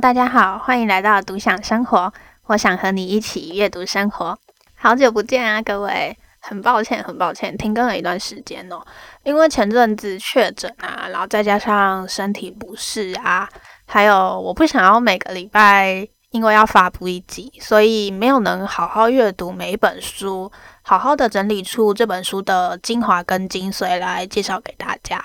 大家好，欢迎来到独享生活。我想和你一起阅读生活。好久不见啊，各位！很抱歉，很抱歉，停更了一段时间哦。因为前阵子确诊啊，然后再加上身体不适啊，还有我不想要每个礼拜因为要发布一集，所以没有能好好阅读每一本书，好好的整理出这本书的精华跟精髓来介绍给大家。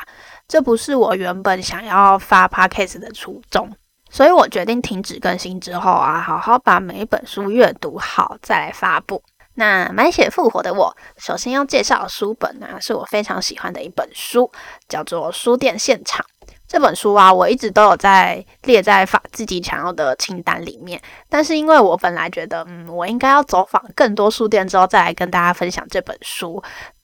这不是我原本想要发 podcast 的初衷。所以我决定停止更新之后啊，好好把每一本书阅读好，再来发布。那满血复活的我，首先要介绍的书本呢，是我非常喜欢的一本书，叫做《书店现场》。这本书啊，我一直都有在列在访自己想要的清单里面。但是因为我本来觉得，嗯，我应该要走访更多书店之后，再来跟大家分享这本书。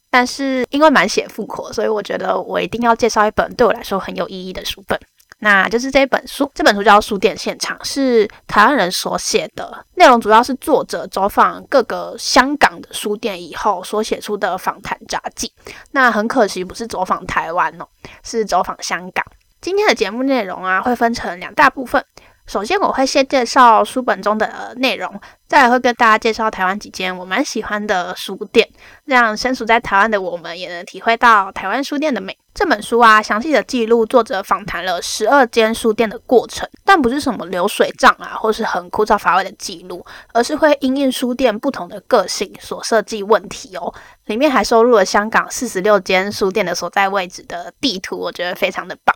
但是因为满血复活，所以我觉得我一定要介绍一本对我来说很有意义的书本。那就是这本书，这本书叫《书店现场》，是台湾人所写的，内容主要是作者走访各个香港的书店以后所写出的访谈札记。那很可惜不是走访台湾哦，是走访香港。今天的节目内容啊，会分成两大部分。首先，我会先介绍书本中的内容，再会跟大家介绍台湾几间我蛮喜欢的书店，让身处在台湾的我们也能体会到台湾书店的美。这本书啊，详细的记录作者访谈了十二间书店的过程，但不是什么流水账啊，或是很枯燥乏味的记录，而是会因应书店不同的个性所设计问题哦。里面还收录了香港四十六间书店的所在位置的地图，我觉得非常的棒。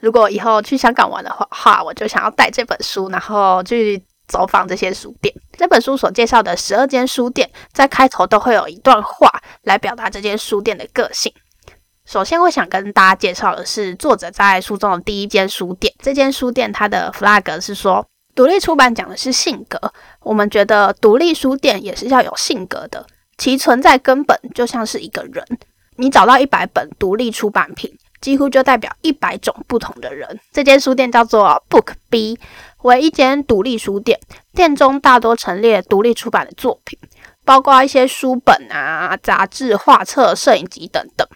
如果以后去香港玩的话，我就想要带这本书，然后去走访这些书店。这本书所介绍的十二间书店，在开头都会有一段话来表达这间书店的个性。首先，我想跟大家介绍的是作者在书中的第一间书店。这间书店它的 flag 是说，独立出版讲的是性格。我们觉得独立书店也是要有性格的，其存在根本就像是一个人。你找到一百本独立出版品。几乎就代表一百种不同的人。这间书店叫做 Book B，为一间独立书店，店中大多陈列独立出版的作品，包括一些书本啊、杂志、画册、摄影集等等。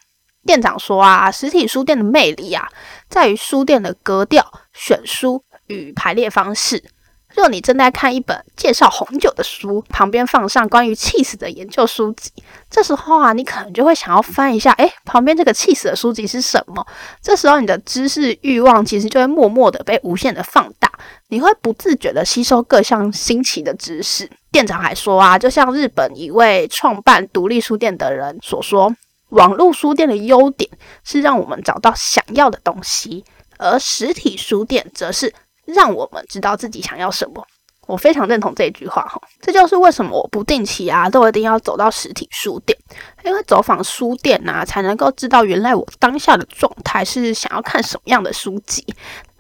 店长说啊，实体书店的魅力啊，在于书店的格调、选书与排列方式。若你正在看一本介绍红酒的书，旁边放上关于起司的研究书籍，这时候啊，你可能就会想要翻一下，诶，旁边这个起司的书籍是什么？这时候你的知识欲望其实就会默默的被无限的放大，你会不自觉的吸收各项新奇的知识。店长还说啊，就像日本一位创办独立书店的人所说，网络书店的优点是让我们找到想要的东西，而实体书店则是。让我们知道自己想要什么，我非常认同这句话哈。这就是为什么我不定期啊都一定要走到实体书店，因为走访书店呐、才能够知道原来我当下的状态是想要看什么样的书籍，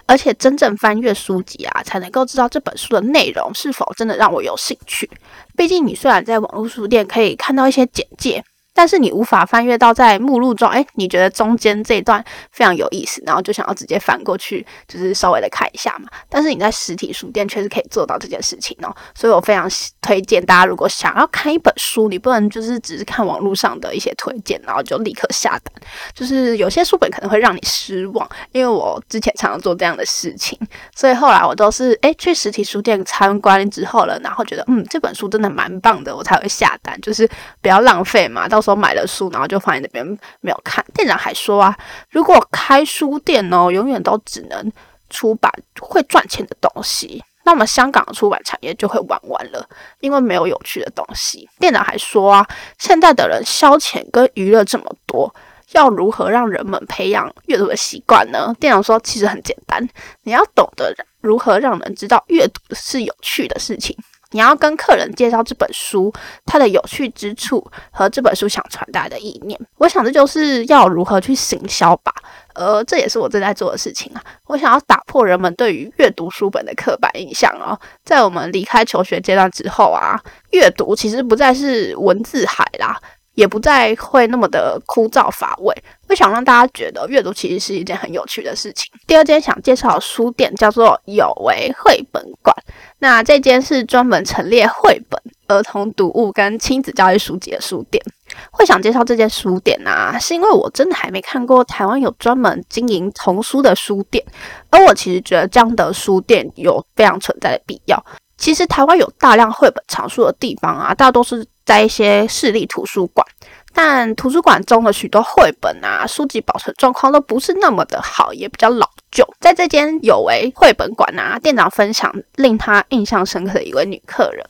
而且真正翻阅书籍啊，才能够知道这本书的内容是否真的让我有兴趣。毕竟你虽然在网络书店可以看到一些简介。但是你无法翻阅到在目录中，哎，你觉得中间这段非常有意思，然后就想要直接翻过去，就是稍微的看一下嘛。但是你在实体书店却是可以做到这件事情哦，所以我非常推荐大家，如果想要看一本书，你不能就是只是看网络上的一些推荐，然后就立刻下单。就是有些书本可能会让你失望，因为我之前常常做这样的事情，所以后来我都是哎去实体书店参观之后了，然后觉得嗯这本书真的蛮棒的，我才会下单，就是不要浪费嘛，到。说买了书，然后就放在那边没有看。店长还说啊，如果开书店哦，永远都只能出版会赚钱的东西，那么香港的出版产业就会玩完了，因为没有有趣的东西。店长还说啊，现在的人消遣跟娱乐这么多，要如何让人们培养阅读的习惯呢？店长说，其实很简单，你要懂得如何让人知道阅读是有趣的事情。你要跟客人介绍这本书，它的有趣之处和这本书想传达的意念。我想这就是要如何去行销吧，呃这也是我正在做的事情啊。我想要打破人们对于阅读书本的刻板印象哦。在我们离开求学阶段之后啊，阅读其实不再是文字海啦。也不再会那么的枯燥乏味。会想让大家觉得阅读其实是一件很有趣的事情。第二间想介绍的书店叫做有为绘本馆，那这间是专门陈列绘本、儿童读物跟亲子教育书籍的书店。会想介绍这间书店啊，是因为我真的还没看过台湾有专门经营童书的书店，而我其实觉得这样的书店有非常存在的必要。其实台湾有大量绘本藏书的地方啊，大多是在一些市立图书馆，但图书馆中的许多绘本啊，书籍保存状况都不是那么的好，也比较老旧。在这间有为绘本馆啊，店长分享令他印象深刻的一位女客人，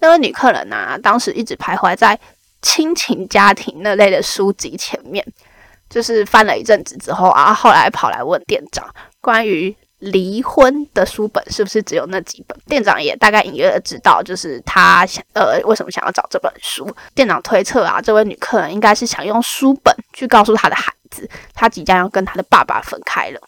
那位女客人啊，当时一直徘徊在亲情家庭那类的书籍前面，就是翻了一阵子之后啊，后来跑来问店长关于。离婚的书本是不是只有那几本？店长也大概隐约的知道，就是他想呃为什么想要找这本书。店长推测啊，这位女客人应该是想用书本去告诉她的孩子，她即将要跟她的爸爸分开了。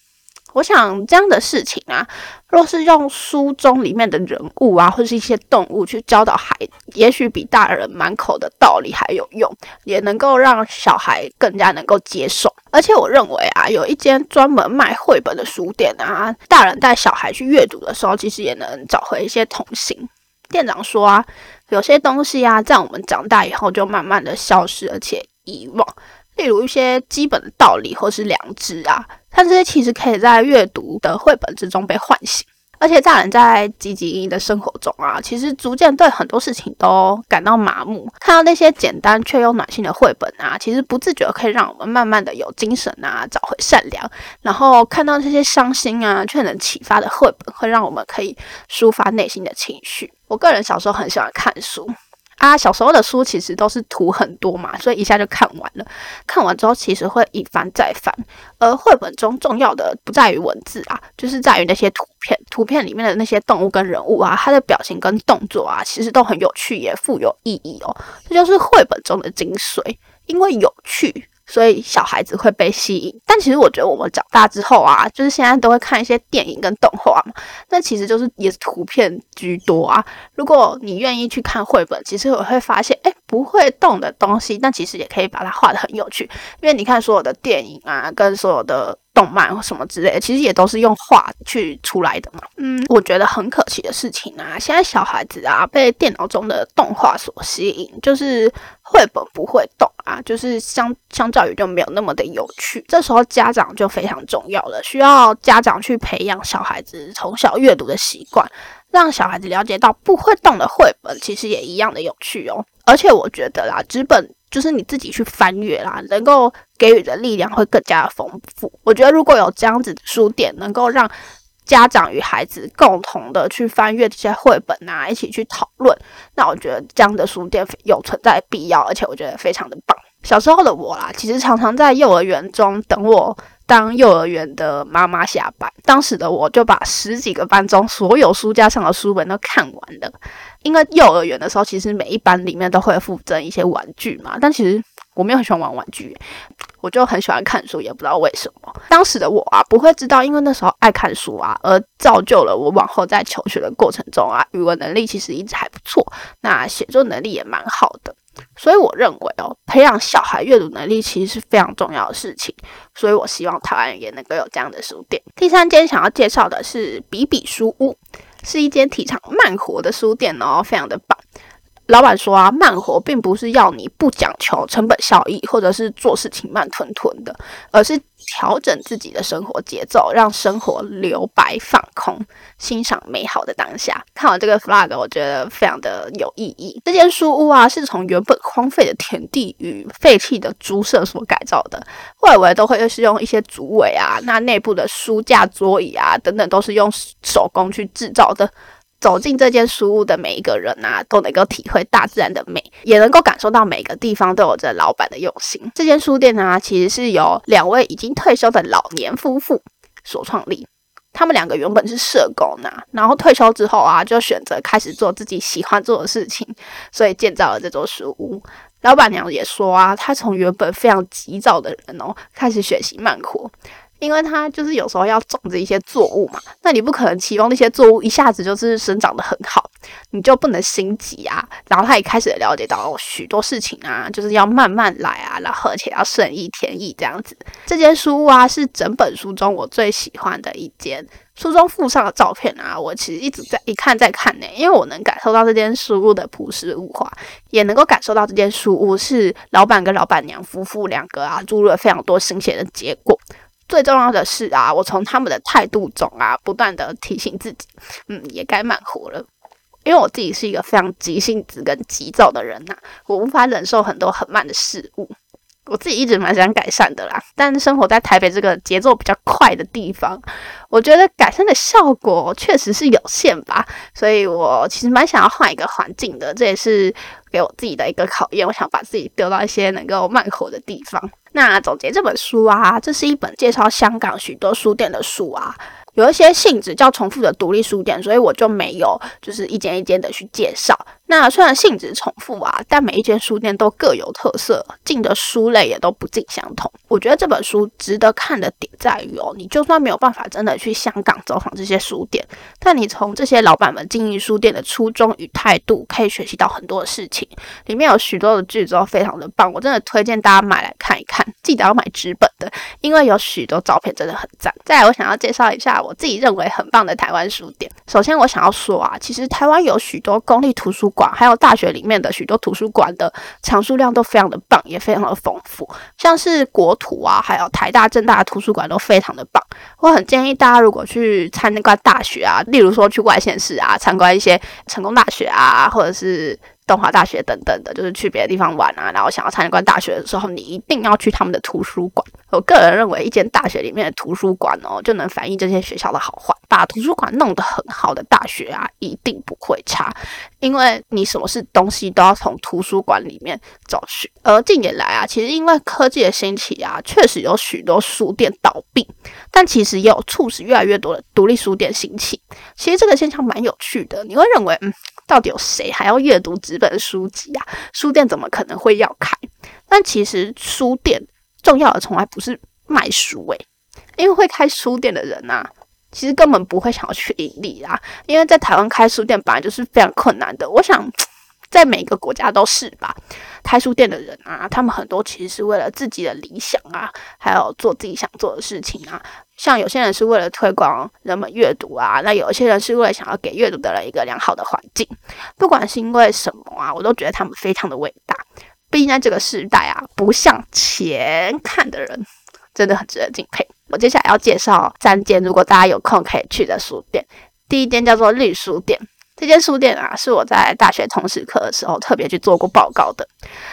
我想这样的事情啊，若是用书中里面的人物啊，或是一些动物去教导孩，也许比大人满口的道理还有用，也能够让小孩更加能够接受。而且我认为啊，有一间专门卖绘本的书店啊，大人带小孩去阅读的时候，其实也能找回一些童心。店长说啊，有些东西啊，在我们长大以后就慢慢的消失，而且遗忘。例如一些基本的道理或是良知啊，但这些其实可以在阅读的绘本之中被唤醒。而且大人在汲汲营营的生活中啊，其实逐渐对很多事情都感到麻木。看到那些简单却又暖心的绘本啊，其实不自觉可以让我们慢慢的有精神啊，找回善良。然后看到这些伤心啊却能启发的绘本，会让我们可以抒发内心的情绪。我个人小时候很喜欢看书。啊，小时候的书其实都是图很多嘛，所以一下就看完了。看完之后，其实会一翻再翻。而绘本中重要的不在于文字啊，就是在于那些图片。图片里面的那些动物跟人物啊，它的表情跟动作啊，其实都很有趣，也富有意义哦。这就是绘本中的精髓，因为有趣。所以小孩子会被吸引，但其实我觉得我们长大之后啊，就是现在都会看一些电影跟动画嘛，那其实就是也是图片居多啊。如果你愿意去看绘本，其实我会发现，哎，不会动的东西，但其实也可以把它画得很有趣，因为你看所有的电影啊，跟所有的。动漫或什么之类的，其实也都是用画去出来的嘛。嗯，我觉得很可惜的事情啊，现在小孩子啊被电脑中的动画所吸引，就是绘本不会动啊，就是相相较于就没有那么的有趣。这时候家长就非常重要了，需要家长去培养小孩子从小阅读的习惯，让小孩子了解到不会动的绘本其实也一样的有趣哦。而且我觉得啦，纸本。就是你自己去翻阅啦，能够给予的力量会更加的丰富。我觉得如果有这样子的书店，能够让家长与孩子共同的去翻阅这些绘本啊，一起去讨论，那我觉得这样的书店有存在必要，而且我觉得非常的棒。小时候的我啦，其实常常在幼儿园中等我当幼儿园的妈妈下班，当时的我就把十几个班中所有书架上的书本都看完了。因为幼儿园的时候，其实每一班里面都会附赠一些玩具嘛，但其实我没有很喜欢玩玩具，我就很喜欢看书，也不知道为什么。当时的我啊，不会知道，因为那时候爱看书啊，而造就了我往后在求学的过程中啊，语文能力其实一直还不错，那写作能力也蛮好的。所以我认为哦，培养小孩阅读能力其实是非常重要的事情。所以我希望台湾也能够有这样的书店。第三间想要介绍的是比比书屋。是一间提倡慢活的书店哦，非常的棒。老板说啊，慢活并不是要你不讲求成本效益，或者是做事情慢吞吞的，而是调整自己的生活节奏，让生活留白放空，欣赏美好的当下。看完这个 flag，我觉得非常的有意义。这间书屋啊，是从原本荒废的田地与废弃的猪舍所改造的，外围都会是用一些竹围啊，那内部的书架、桌椅啊等等，都是用手工去制造的。走进这间书屋的每一个人啊，都能够体会大自然的美，也能够感受到每个地方都有着老板的用心。这间书店呢、其实是由两位已经退休的老年夫妇所创立。他们两个原本是社工呐、啊，然后退休之后啊，就选择开始做自己喜欢做的事情，所以建造了这座书屋。老板娘也说啊，她从原本非常急躁的人哦，开始学习慢活。因为它就是有时候要种植一些作物嘛，那你不可能期望那些作物一下子就是生长得很好，你就不能心急啊。然后他也开始了解到许多事情啊，就是要慢慢来啊，然后而且要顺意天意这样子。这间书屋啊，是整本书中我最喜欢的一间。书中附上的照片啊，我其实一直在一看再看呢，因为我能感受到这间书屋的朴实无华，也能够感受到这间书屋是老板跟老板娘夫妇两个啊注入了非常多心血的结果。最重要的是啊，我从他们的态度中啊，不断的提醒自己，嗯，也该慢活了，因为我自己是一个非常急性子跟急躁的人呐、我无法忍受很多很慢的事物。我自己一直蛮想改善的啦，但生活在台北这个节奏比较快的地方，我觉得改善的效果确实是有限吧。所以我其实蛮想要换一个环境的，这也是给我自己的一个考验。我想把自己丢到一些能够慢活的地方。那总结这本书啊，这是一本介绍香港许多书店的书啊。有一些性质较重复的独立书店，所以我就没有就是一间一间的去介绍。那虽然性质重复啊，但每一间书店都各有特色，进的书类也都不尽相同。我觉得这本书值得看的点在于哦，你就算没有办法真的去香港走访这些书店，但你从这些老板们经营书店的初衷与态度，可以学习到很多的事情。里面有许多的句子都非常的棒，我真的推荐大家买来看一看。记得要买纸本的，因为有许多照片真的很赞。再来，我想要介绍一下我我自己认为很棒的台湾书店。首先，我想要说啊，其实台湾有许多公立图书馆，还有大学里面的许多图书馆的藏书量都非常的棒，也非常的丰富。像是国图啊，还有台大、政大的图书馆都非常的棒。我很建议大家如果去参观大学啊，例如说去外县市啊，参观一些成功大学啊，或者是。东华大学等等的，就是去别的地方玩啊，然后想要参观大学的时候，你一定要去他们的图书馆。我个人认为，一间大学里面的图书馆哦，就能反映这些学校的好坏。把图书馆弄得很好的大学啊，一定不会差，因为你什么是东西都要从图书馆里面找寻。而近年来啊，其实因为科技的兴起啊，确实有许多书店倒闭，但其实也有促使越来越多的独立书店兴起。其实这个现象蛮有趣的，你会认为，嗯。到底有谁还要阅读纸本书籍呀？书店怎么可能会要开？但其实书店重要的从来不是卖书诶，因为会开书店的人呐，其实根本不会想要去盈利啦。因为在台湾开书店本来就是非常困难的，我想在每个国家都是吧。开书店的人啊，他们很多其实是为了自己的理想啊，还有做自己想做的事情啊。像有些人是为了推广人们阅读啊，那有些人是为了想要给阅读的人一个良好的环境。不管是因为什么啊，我都觉得他们非常的伟大。毕竟在这个时代啊，不向前看的人真的很值得敬佩。我接下来要介绍三间，如果大家有空可以去的书店。第一间叫做绿书店。这间书店啊，是我在大学通识课的时候特别去做过报告的。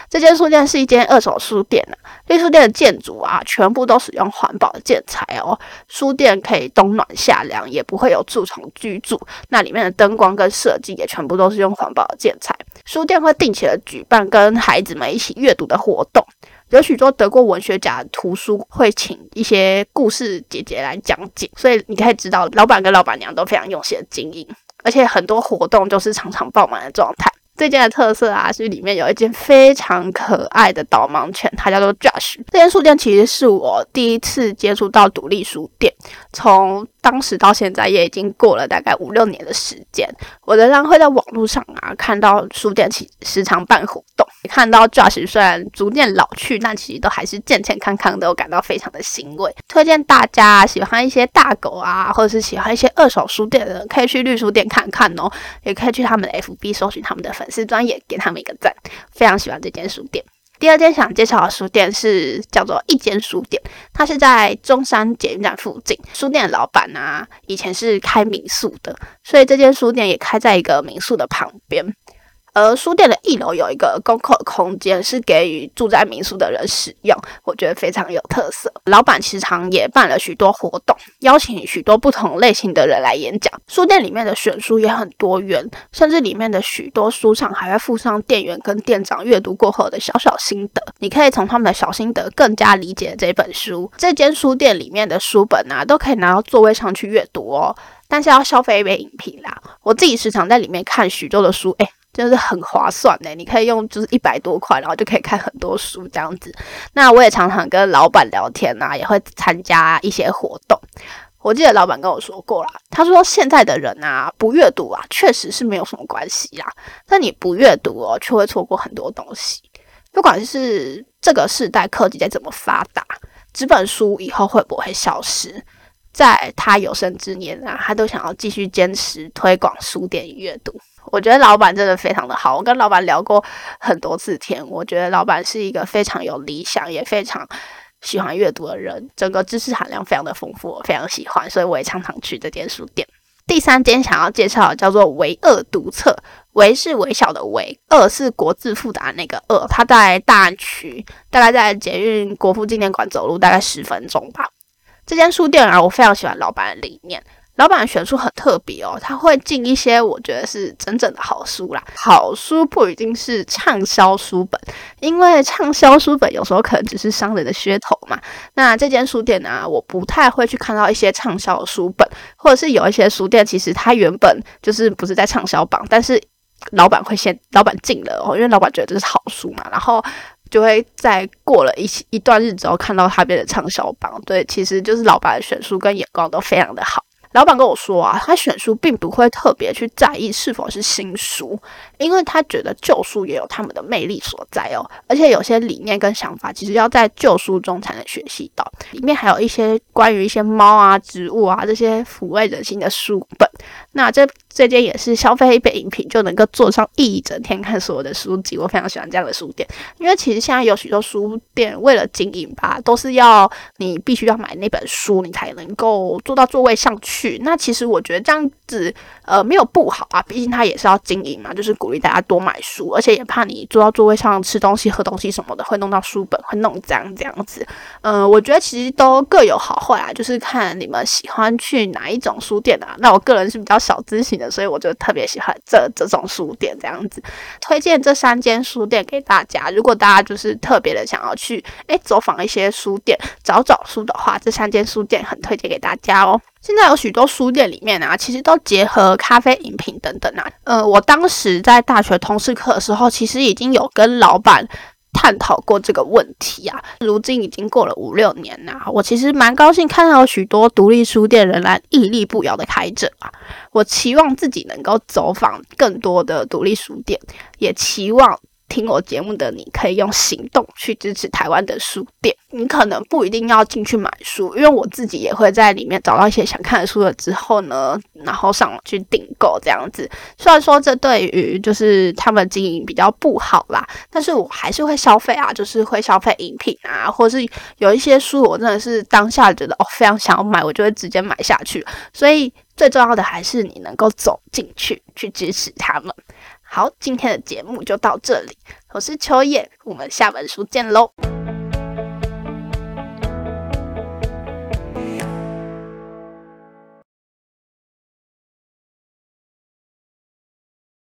这间书店是一间二手书店啊，绿书店的建筑啊，全部都使用环保的建材哦。书店可以冬暖夏凉，也不会有蛀虫居住。那里面的灯光跟设计也全部都是用环保的建材。书店会定期的举办跟孩子们一起阅读的活动，有许多得过文学奖的图书会请一些故事姐姐来讲解，所以你可以知道，老板跟老板娘都非常用心的经营。而且很多活动就是常常爆满的状态。这间的特色啊，是里面有一间非常可爱的导盲犬，它叫做 Josh。这间书店其实是我第一次接触到独立书店，从当时到现在也已经过了大概五六年的时间。我仍然会在网络上啊看到书店其时常办活动。看到 Josh 虽然逐渐老去，但其实都还是健健康康的，我感到非常的欣慰。推荐大家喜欢一些大狗啊，或者是喜欢一些二手书店的人，可以去绿书店看看哦。也可以去他们的 FB 搜寻他们的粉丝专页，给他们一个赞。非常喜欢这间书店。第二间想介绍的书店是叫做一间书店，它是在中山捷运站附近。书店的老板呢，以前是开民宿的，所以这间书店也开在一个民宿的旁边。而书店的一楼有一个公共空间，是给予住在民宿的人使用，我觉得非常有特色。老板时常也办了许多活动，邀请许多不同类型的人来演讲。书店里面的选书也很多元，甚至里面的许多书上还会附上店员跟店长阅读过后的小小心得，你可以从他们的小心得更加理解这本书。这间书店里面的书本啊，都可以拿到座位上去阅读哦，但是要消费一杯饮品啦。我自己时常在里面看许多的书，就是很划算呢。你可以用就是一百多块，然后就可以看很多书这样子。那我也常常跟老板聊天啊，也会参加一些活动。我记得老板跟我说过啦，他说现在的人啊，不阅读啊，确实是没有什么关系啦。但你不阅读哦，却会错过很多东西。不管是这个时代科技再怎么发达，纸本书以后会不会消失？在他有生之年啊，他都想要继续坚持推广书店与阅读。我觉得老板真的非常的好，我跟老板聊过很多次天，我觉得老板是一个非常有理想，也非常。喜欢阅读的人，整个知识含量非常的丰富，我非常喜欢，所以我也常常去这间书店。第三间想要介绍叫做唯恶读册，唯是微小的微，貳是国字复杂那个恶，它在大安区，大概在捷运国父纪念馆走路大概十分钟吧。这间书店啊，我非常喜欢老板的理念。老板选书很特别哦，他会进一些我觉得是真正的好书啦。好书不一定是畅销书本，因为畅销书本有时候可能只是商人的噱头嘛。那这间书店呢、我不太会去看到一些畅销书本，或者是有一些书店其实它原本就是不是在畅销榜，但是老板会先老板进了哦，因为老板觉得这是好书嘛，然后就会在过了一一段日子后看到它变成畅销榜。对，其实就是老板的选书跟眼光都非常的好。老板跟我说啊，他选书并不会特别去在意是否是新书，因为他觉得旧书也有他们的魅力所在哦。而且有些理念跟想法，其实要在旧书中才能学习到。里面还有一些关于一些猫啊、植物啊这些抚慰人心的书本。那这这间也是消费一杯饮品就能够坐上一整天看所有的书籍，我非常喜欢这样的书店。因为其实现在有许多书店为了经营吧，都是要你必须要买那本书，你才能够坐到座位上去。那其实我觉得这样子呃没有不好啊，毕竟他也是要经营嘛，就是鼓励大家多买书，而且也怕你坐到座位上吃东西、喝东西什么的会弄到书本，会弄脏这样子。嗯、我觉得其实都各有好坏啊，就是看你们喜欢去哪一种书店啊。那我个人是比较小资型的，所以我就特别喜欢这这种书店这样子。推荐这三间书店给大家，如果大家就是特别的想要去诶走访一些书店找找书的话，这三间书店很推荐给大家哦。现在有许多书店里面啊，其实都结合咖啡饮品等等啊。呃，我当时在大学通识课的时候，其实已经有跟老板探讨过这个问题啊。如今已经过了五六年呐，我其实蛮高兴看到许多独立书店仍然屹立不摇的开着啊。我期望自己能够走访更多的独立书店，也期望。听我节目的你可以用行动去支持台湾的书店。你可能不一定要进去买书，因为我自己也会在里面找到一些想看的书了之后呢，然后上网去订购这样子。虽然说这对于就是他们经营比较不好啦，但是我还是会消费啊，就是会消费饮品啊，或是有一些书我真的是当下觉得哦非常想要买，我就会直接买下去。所以最重要的还是你能够走进去去支持他们。好，今天的节目就到这里。我是秋叶，我们下本书见喽。